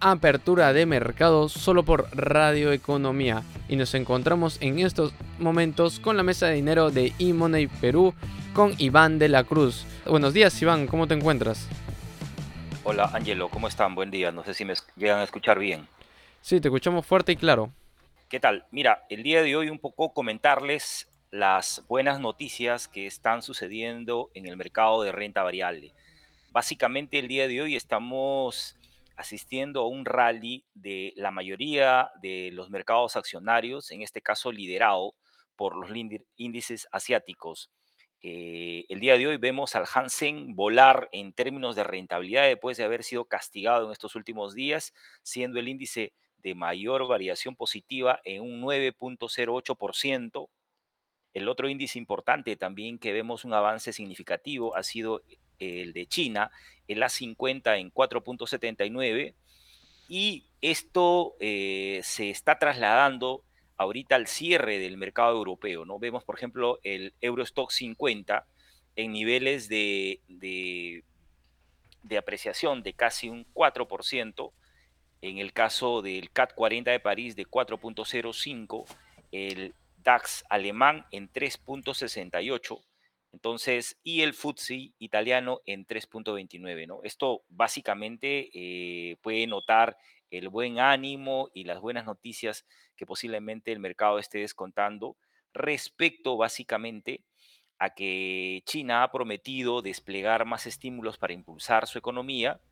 apertura de mercado solo por Radio Economía y nos encontramos en estos momentos con la mesa de dinero de eMoney Perú con Iván de la Cruz. Buenos días Iván, ¿cómo te encuentras? Hola Angelo, ¿cómo están? Buen día, no sé si me llegan a escuchar bien. Sí, te escuchamos fuerte y claro. ¿Qué tal? Mira, el día de hoy un poco comentarles las buenas noticias que están sucediendo en el mercado de renta variable. Básicamente el día de hoy estamos asistiendo a un rally de la mayoría de los mercados accionarios, en este caso liderado por los índices asiáticos. Eh, el día de hoy vemos al Hansen volar en términos de rentabilidad después de haber sido castigado en estos últimos días, siendo el índice de mayor variación positiva en un 9.08%. El otro índice importante también que vemos un avance significativo ha sido el de China, el A50 en 4.79, y esto eh, se está trasladando ahorita al cierre del mercado europeo. ¿no? Vemos, por ejemplo, el Eurostock 50 en niveles de, de, de apreciación de casi un 4%, en el caso del CAT 40 de París de 4.05, el DAX alemán en 3.68, entonces, y el FTSE italiano en 3.29, ¿no? Esto básicamente eh, puede notar el buen ánimo y las buenas noticias que posiblemente el mercado esté descontando respecto básicamente a que China ha prometido desplegar más estímulos para impulsar su economía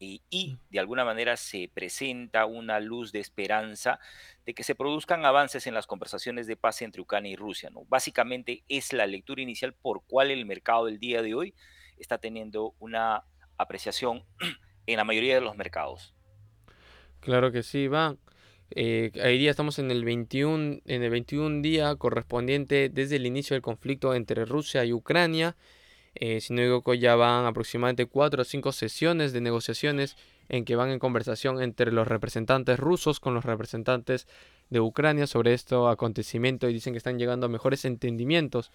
y, de alguna manera se presenta una luz de esperanza de que se produzcan avances en las conversaciones de paz entre Ucrania y Rusia. ¿no? Básicamente es la lectura inicial por cual el mercado del día de hoy está teniendo una apreciación en la mayoría de los mercados. Claro que sí, Iván. Eh, hoy día estamos en el 21, en el 21 día correspondiente desde el inicio del conflicto entre Rusia y Ucrania. Eh, si no digo ya van aproximadamente cuatro o cinco sesiones de negociaciones en que van en conversación entre los representantes rusos con los representantes de Ucrania sobre este acontecimiento y dicen que están llegando a mejores entendimientos.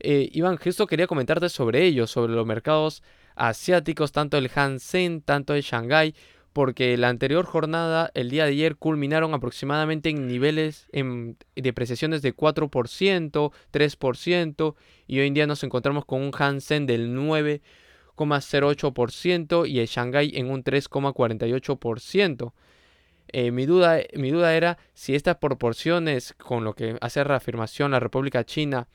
Eh, Iván, justo quería comentarte sobre ello, sobre los mercados asiáticos, tanto el Hansen, tanto el Shanghai, porque la anterior jornada, el día de ayer, culminaron aproximadamente en niveles en depreciaciones de 4%, 3%, y hoy en día nos encontramos con un Hansen del 9,08% y el Shanghai en un 3,48%. Eh, mi, duda, mi duda era si estas proporciones, con lo que hace reafirmación la República China,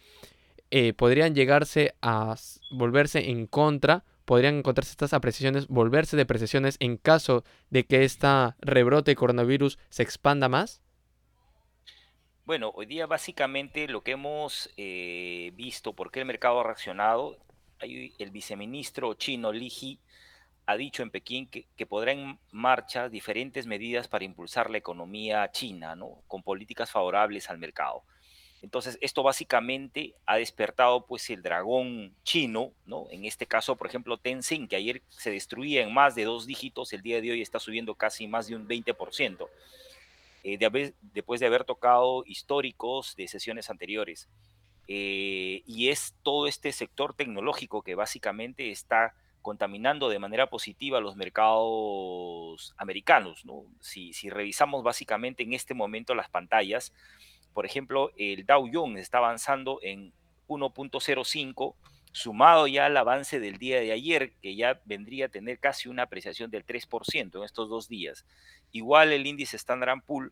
eh, podrían llegarse a volverse en contra podrían encontrarse estas apreciaciones, volverse depreciaciones en caso de que esta rebrote de coronavirus se expanda más? Bueno, hoy día básicamente lo que hemos eh, visto, por qué el mercado ha reaccionado, el viceministro chino Li He ha dicho en Pekín que, que podrá en marcha diferentes medidas para impulsar la economía china, ¿no? con políticas favorables al mercado. Entonces, esto básicamente ha despertado pues el dragón chino, ¿no? En este caso, por ejemplo, Tencent, que ayer se destruía en más de dos dígitos, el día de hoy está subiendo casi más de un 20%, eh, de haber, después de haber tocado históricos de sesiones anteriores. Eh, y es todo este sector tecnológico que básicamente está contaminando de manera positiva los mercados americanos, ¿no? Si, si revisamos básicamente en este momento las pantallas, por ejemplo, el Dow Jones está avanzando en 1.05, sumado ya al avance del día de ayer, que ya vendría a tener casi una apreciación del 3% en estos dos días. Igual el índice Standard Poor's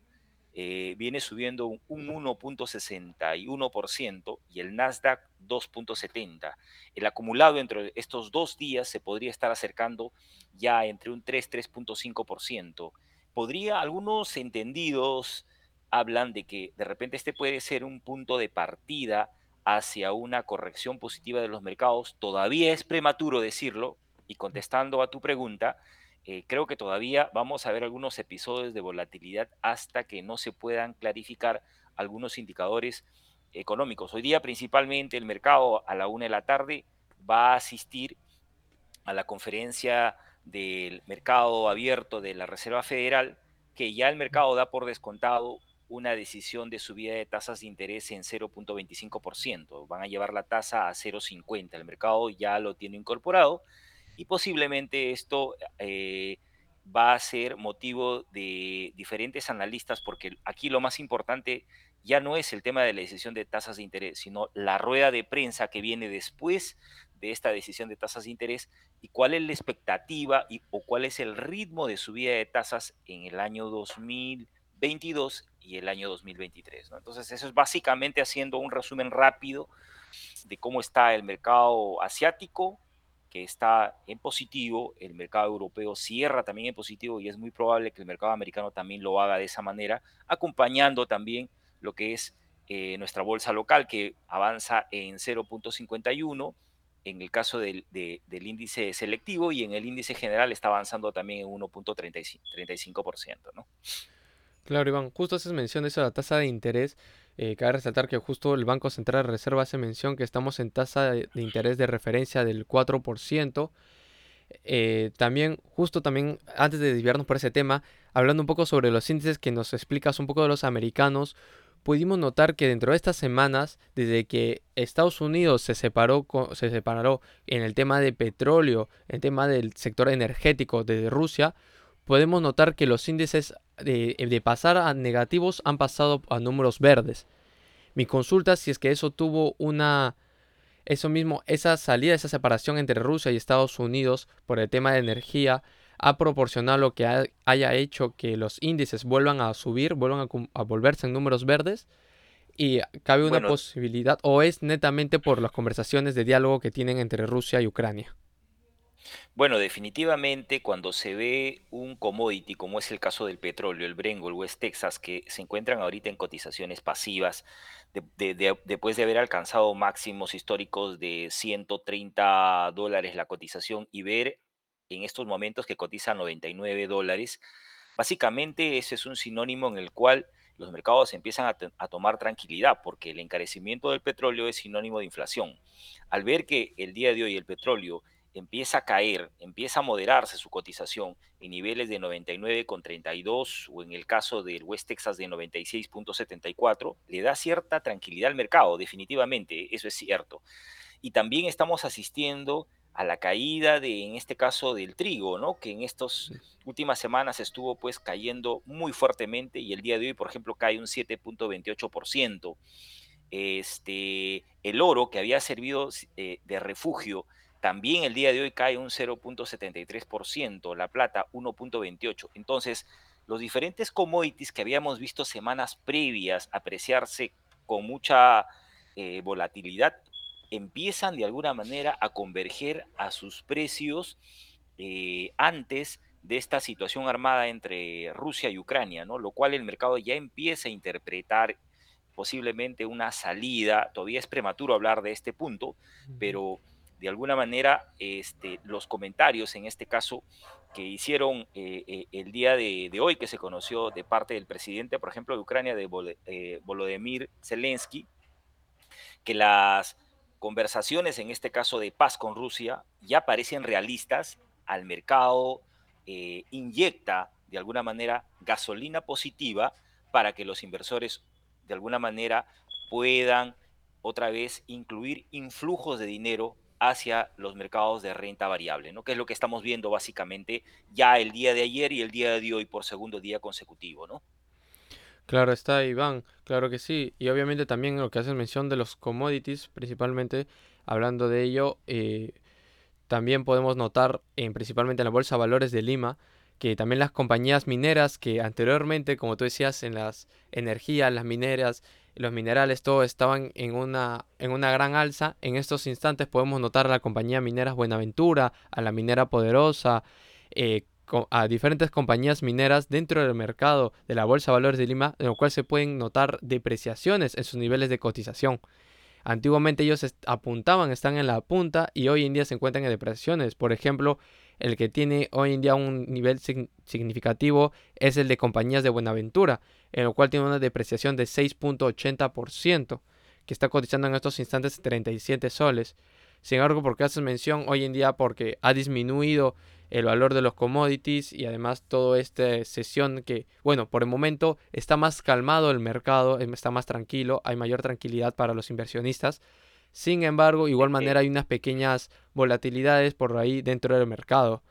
eh, viene subiendo un, un 1.61% y el Nasdaq 2.70. El acumulado entre estos dos días se podría estar acercando ya entre un 3-3.5%. Podría algunos entendidos hablan de que de repente este puede ser un punto de partida hacia una corrección positiva de los mercados. Todavía es prematuro decirlo y contestando a tu pregunta, eh, creo que todavía vamos a ver algunos episodios de volatilidad hasta que no se puedan clarificar algunos indicadores económicos. Hoy día principalmente el mercado a la una de la tarde va a asistir a la conferencia del mercado abierto de la Reserva Federal, que ya el mercado da por descontado una decisión de subida de tasas de interés en 0.25%. Van a llevar la tasa a 0.50. El mercado ya lo tiene incorporado y posiblemente esto eh, va a ser motivo de diferentes analistas, porque aquí lo más importante ya no es el tema de la decisión de tasas de interés, sino la rueda de prensa que viene después de esta decisión de tasas de interés y cuál es la expectativa y, o cuál es el ritmo de subida de tasas en el año 2022 y el año 2023. Entonces, eso es básicamente haciendo un resumen rápido de cómo está el mercado asiático, que está en positivo, el mercado europeo cierra también en positivo y es muy probable que el mercado americano también lo haga de esa manera, acompañando también lo que es eh, nuestra bolsa local que avanza en 0.51 en el caso del, índice selectivo y en el índice general está avanzando también en 1.35%. ¿no? Claro, Iván, justo haces mención de eso la tasa de interés. Eh, cabe resaltar que justo el Banco Central de Reserva hace mención que estamos en tasa de, interés de referencia del 4%. Eh, también, justo también, antes de desviarnos por ese tema, hablando un poco sobre los índices que nos explicas un poco de los americanos, pudimos notar que dentro de estas semanas, desde que Estados Unidos se separó, se separó en el tema de petróleo, en el tema del sector energético desde Rusia, podemos notar que los índices de, pasar a negativos han pasado a números verdes. Mi consulta si es que eso tuvo una... Eso mismo, esa salida, esa separación entre Rusia y Estados Unidos por el tema de energía ha proporcionado lo que haya hecho que los índices vuelvan a subir, vuelvan a, volverse en números verdes. Y cabe una posibilidad, o es netamente por las conversaciones de diálogo que tienen entre Rusia y Ucrania. Bueno, definitivamente cuando se ve un commodity, como es el caso del petróleo, el Brent el West Texas, que se encuentran ahorita en cotizaciones pasivas, después de haber alcanzado máximos históricos de 130 dólares la cotización y ver en estos momentos que cotiza 99 dólares, básicamente ese es un sinónimo en el cual los mercados empiezan a, tomar tranquilidad porque el encarecimiento del petróleo es sinónimo de inflación. Al ver que el día de hoy el petróleo empieza a caer, empieza a moderarse su cotización en niveles de 99,32 o en el caso del West Texas de 96,74, le da cierta tranquilidad al mercado, definitivamente, eso es cierto. Y también estamos asistiendo a la caída de, en este caso, del trigo, ¿no? Que en estas últimas semanas estuvo pues cayendo muy fuertemente y el día de hoy, por ejemplo, cae un 7.28%. Este, el oro que había servido eh, de refugio también el día de hoy cae un 0.73%, la plata 1.28%. Entonces, los diferentes commodities que habíamos visto semanas previas apreciarse con mucha eh, volatilidad, empiezan de alguna manera a converger a sus precios eh, antes de esta situación armada entre Rusia y Ucrania, ¿no? Lo cual el mercado ya empieza a interpretar posiblemente una salida. Todavía es prematuro hablar de este punto, pero de alguna manera este, los comentarios, en este caso, que hicieron eh, eh, el día de, hoy, que se conoció de parte del presidente, por ejemplo, de Ucrania, de eh, Volodymyr Zelensky, que las conversaciones, en este caso de paz con Rusia, ya parecen realistas, al mercado inyecta de alguna manera gasolina positiva para que los inversores de alguna manera puedan otra vez incluir influjos de dinero hacia los mercados de renta variable, ¿no? que es lo que estamos viendo básicamente ya el día de ayer y el día de hoy por segundo día consecutivo. ¿no? Claro está, Iván, claro que sí. Y obviamente también lo que haces mención de los commodities, principalmente hablando de ello, eh, también podemos notar, en, principalmente en la Bolsa Valores de Lima, que también las compañías mineras que anteriormente, como tú decías, en las energías, las mineras, los minerales, todo estaban en una, en una gran alza. En estos instantes podemos notar a la compañía Mineras Buenaventura, a la Minera Poderosa, eh, a diferentes compañías mineras dentro del mercado de la Bolsa de Valores de Lima, en lo cual se pueden notar depreciaciones en sus niveles de cotización. Antiguamente ellos apuntaban, están en la punta y hoy en día se encuentran en depreciaciones. Por ejemplo, el que tiene hoy en día un nivel significativo es el de compañías de Buenaventura, en lo cual tiene una depreciación de 6.80%, que está cotizando en estos instantes 37 soles. Sin embargo, porque haces mención hoy en día porque ha disminuido el valor de los commodities y además toda esta sesión que, bueno, por el momento está más calmado el mercado, está más tranquilo, hay mayor tranquilidad para los inversionistas. Sin embargo, igual manera hay unas pequeñas volatilidades por ahí dentro del mercado.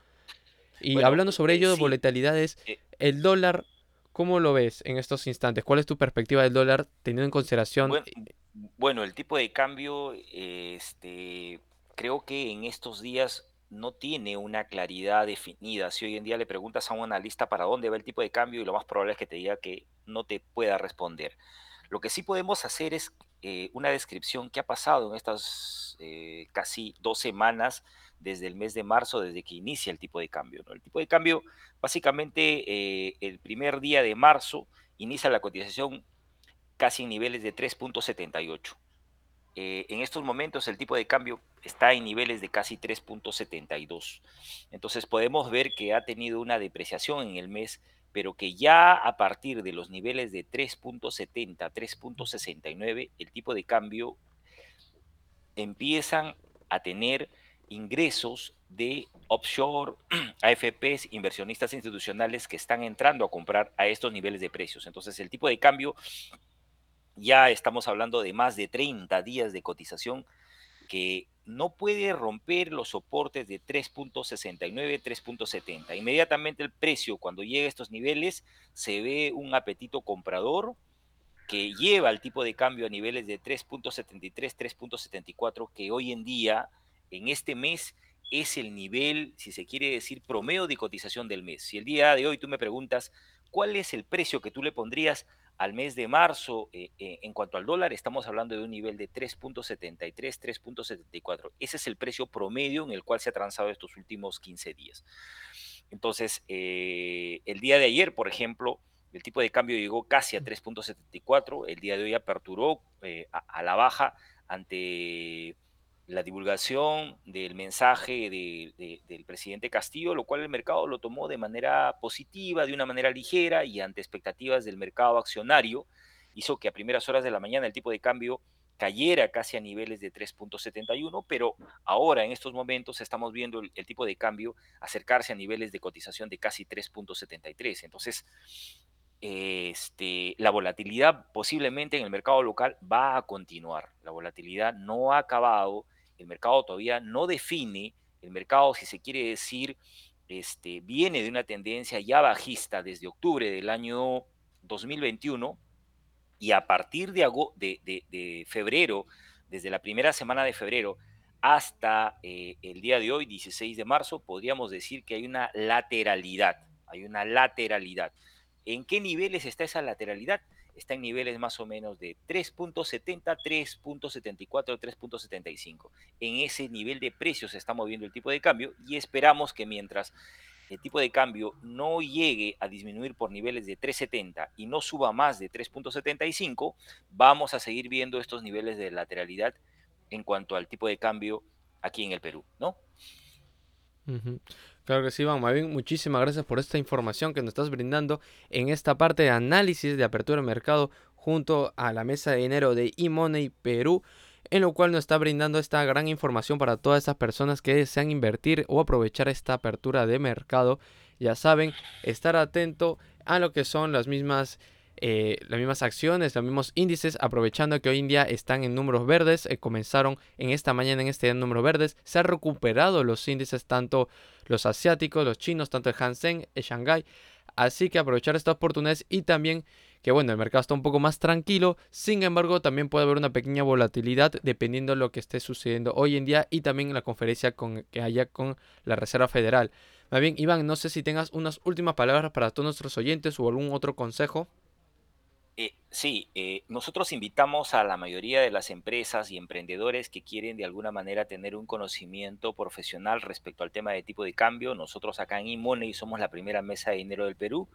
Y Bueno, hablando sobre eh, ello de sí, volatilidades, eh, el dólar, ¿cómo lo ves en estos instantes? ¿Cuál es tu perspectiva del dólar teniendo en consideración? buen- bueno, el tipo de cambio, este, creo que en estos días no tiene una claridad definida. Si hoy en día le preguntas a un analista para dónde va el tipo de cambio y lo más probable es que te diga que no te pueda responder. Lo que sí podemos hacer es eh, una descripción que ha pasado en estas eh, casi dos semanas desde el mes de marzo, desde que inicia el tipo de cambio. El tipo de cambio, básicamente, eh, el primer día de marzo inicia la cotización casi en niveles de 3.78. Eh, en estos momentos el tipo de cambio está en niveles de casi 3.72. Entonces podemos ver que ha tenido una depreciación en el mes, pero que ya a partir de los niveles de 3.70, 3.69, el tipo de cambio empiezan a tener ingresos de offshore, AFPs, inversionistas institucionales que están entrando a comprar a estos niveles de precios. Entonces el tipo de cambio ya estamos hablando de más de 30 días de cotización que no puede romper los soportes de 3.69, 3.70. Inmediatamente el precio, cuando llega a estos niveles, se ve un apetito comprador que lleva el tipo de cambio a niveles de 3.73, 3.74, que hoy en día, en este mes, es el nivel, si se quiere decir, promedio de cotización del mes. Si el día de hoy tú me preguntas cuál es el precio que tú le pondrías al mes de marzo eh, eh, en cuanto al dólar, estamos hablando de un nivel de 3.73, 3.74. Ese es el precio promedio en el cual se ha transado estos últimos 15 días. Entonces, eh, el día de ayer, por ejemplo, el tipo de cambio llegó casi a 3.74, el día de hoy aperturó a, la baja ante la divulgación del mensaje de, de, del presidente Castillo, lo cual el mercado lo tomó de manera positiva, de una manera ligera y ante expectativas del mercado accionario, hizo que a primeras horas de la mañana el tipo de cambio cayera casi a niveles de 3.71, pero ahora en estos momentos estamos viendo el, el, tipo de cambio acercarse a niveles de cotización de casi 3.73. Entonces, este, la volatilidad posiblemente en el mercado local va a continuar. La volatilidad no ha acabado, el mercado todavía no define, el mercado, si se quiere decir, este, viene de una tendencia ya bajista desde octubre del año 2021 y a partir de, de, de, febrero, desde la primera semana de febrero hasta eh, el día de hoy, 16 de marzo, podríamos decir que hay una lateralidad, hay una lateralidad. ¿En qué niveles está esa lateralidad? Está en niveles más o menos de 3.70, 3.74, 3.75. En ese nivel de precios se está moviendo el tipo de cambio y esperamos que mientras el tipo de cambio no llegue a disminuir por niveles de 3.70 y no suba más de 3.75, vamos a seguir viendo estos niveles de lateralidad en cuanto al tipo de cambio aquí en el Perú, ¿no? Claro que sí, Iván. Mavin, muchísimas gracias por esta información que nos estás brindando en esta parte de análisis de apertura de mercado junto a la mesa de dinero de eMoney Perú, en lo cual nos está brindando esta gran información para todas esas personas que desean invertir o aprovechar esta apertura de mercado. Ya saben, estar atento a lo que son las mismas eh, las mismas acciones, los mismos índices, aprovechando que hoy en día están en números verdes, eh, comenzaron en esta mañana en este día en números verdes, se han recuperado los índices, tanto los asiáticos, los chinos, tanto el Hansen, el Shanghai, así que aprovechar estas oportunidades y también que bueno, el mercado está un poco más tranquilo, sin embargo también puede haber una pequeña volatilidad dependiendo de lo que esté sucediendo hoy en día y también la conferencia con, que haya con la Reserva Federal. Más bien, Iván, no sé si tengas unas últimas palabras para todos nuestros oyentes o algún otro consejo. Eh, sí, eh, nosotros invitamos a la mayoría de las empresas y emprendedores que quieren de alguna manera tener un conocimiento profesional respecto al tema de tipo de cambio. Nosotros acá en eMoney somos la primera mesa de dinero del Perú.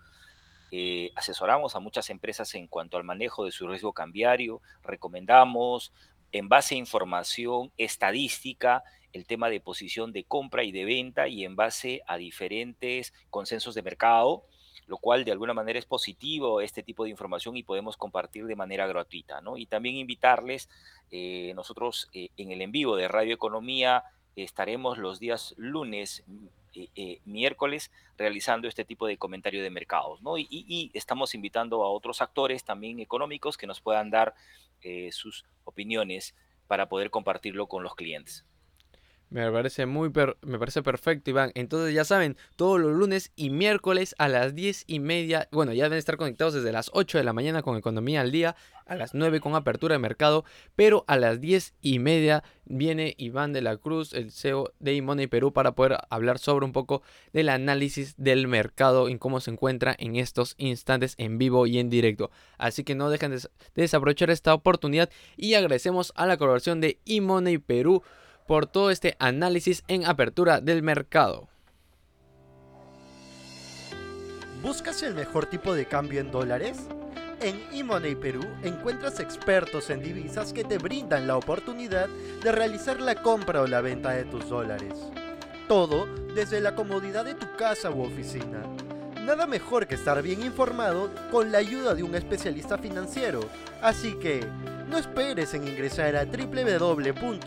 Eh, asesoramos a muchas empresas en cuanto al manejo de su riesgo cambiario. Recomendamos, en base a información estadística, el tema de posición de compra y de venta y en base a diferentes consensos de mercado lo cual de alguna manera es positivo este tipo de información y podemos compartir de manera gratuita, ¿no? Y también invitarles, eh, nosotros eh, en el en vivo de Radio Economía estaremos los días lunes, eh, miércoles, realizando este tipo de comentario de mercados, ¿no? Y, y estamos invitando a otros actores también económicos que nos puedan dar sus opiniones para poder compartirlo con los clientes. Me parece muy me parece perfecto, Iván. Entonces ya saben, todos los lunes y miércoles a las 10 y media, bueno, ya deben estar conectados desde las 8 de la mañana con Economía al Día, a las 9 con apertura de mercado, pero a las 10 y media viene Iván de la Cruz, el CEO de Imoney Perú, para poder hablar sobre un poco del análisis del mercado y cómo se encuentra en estos instantes en vivo y en directo. Así que no dejen de desaprovechar esta oportunidad y agradecemos a la colaboración de Imoney Perú por todo este análisis en apertura del mercado. ¿Buscas el mejor tipo de cambio en dólares? En eMoney Perú encuentras expertos en divisas que te brindan la oportunidad de realizar la compra o la venta de tus dólares. Todo desde la comodidad de tu casa u oficina. Nada mejor que estar bien informado con la ayuda de un especialista financiero. Así que, no esperes en ingresar a www.imoney.pe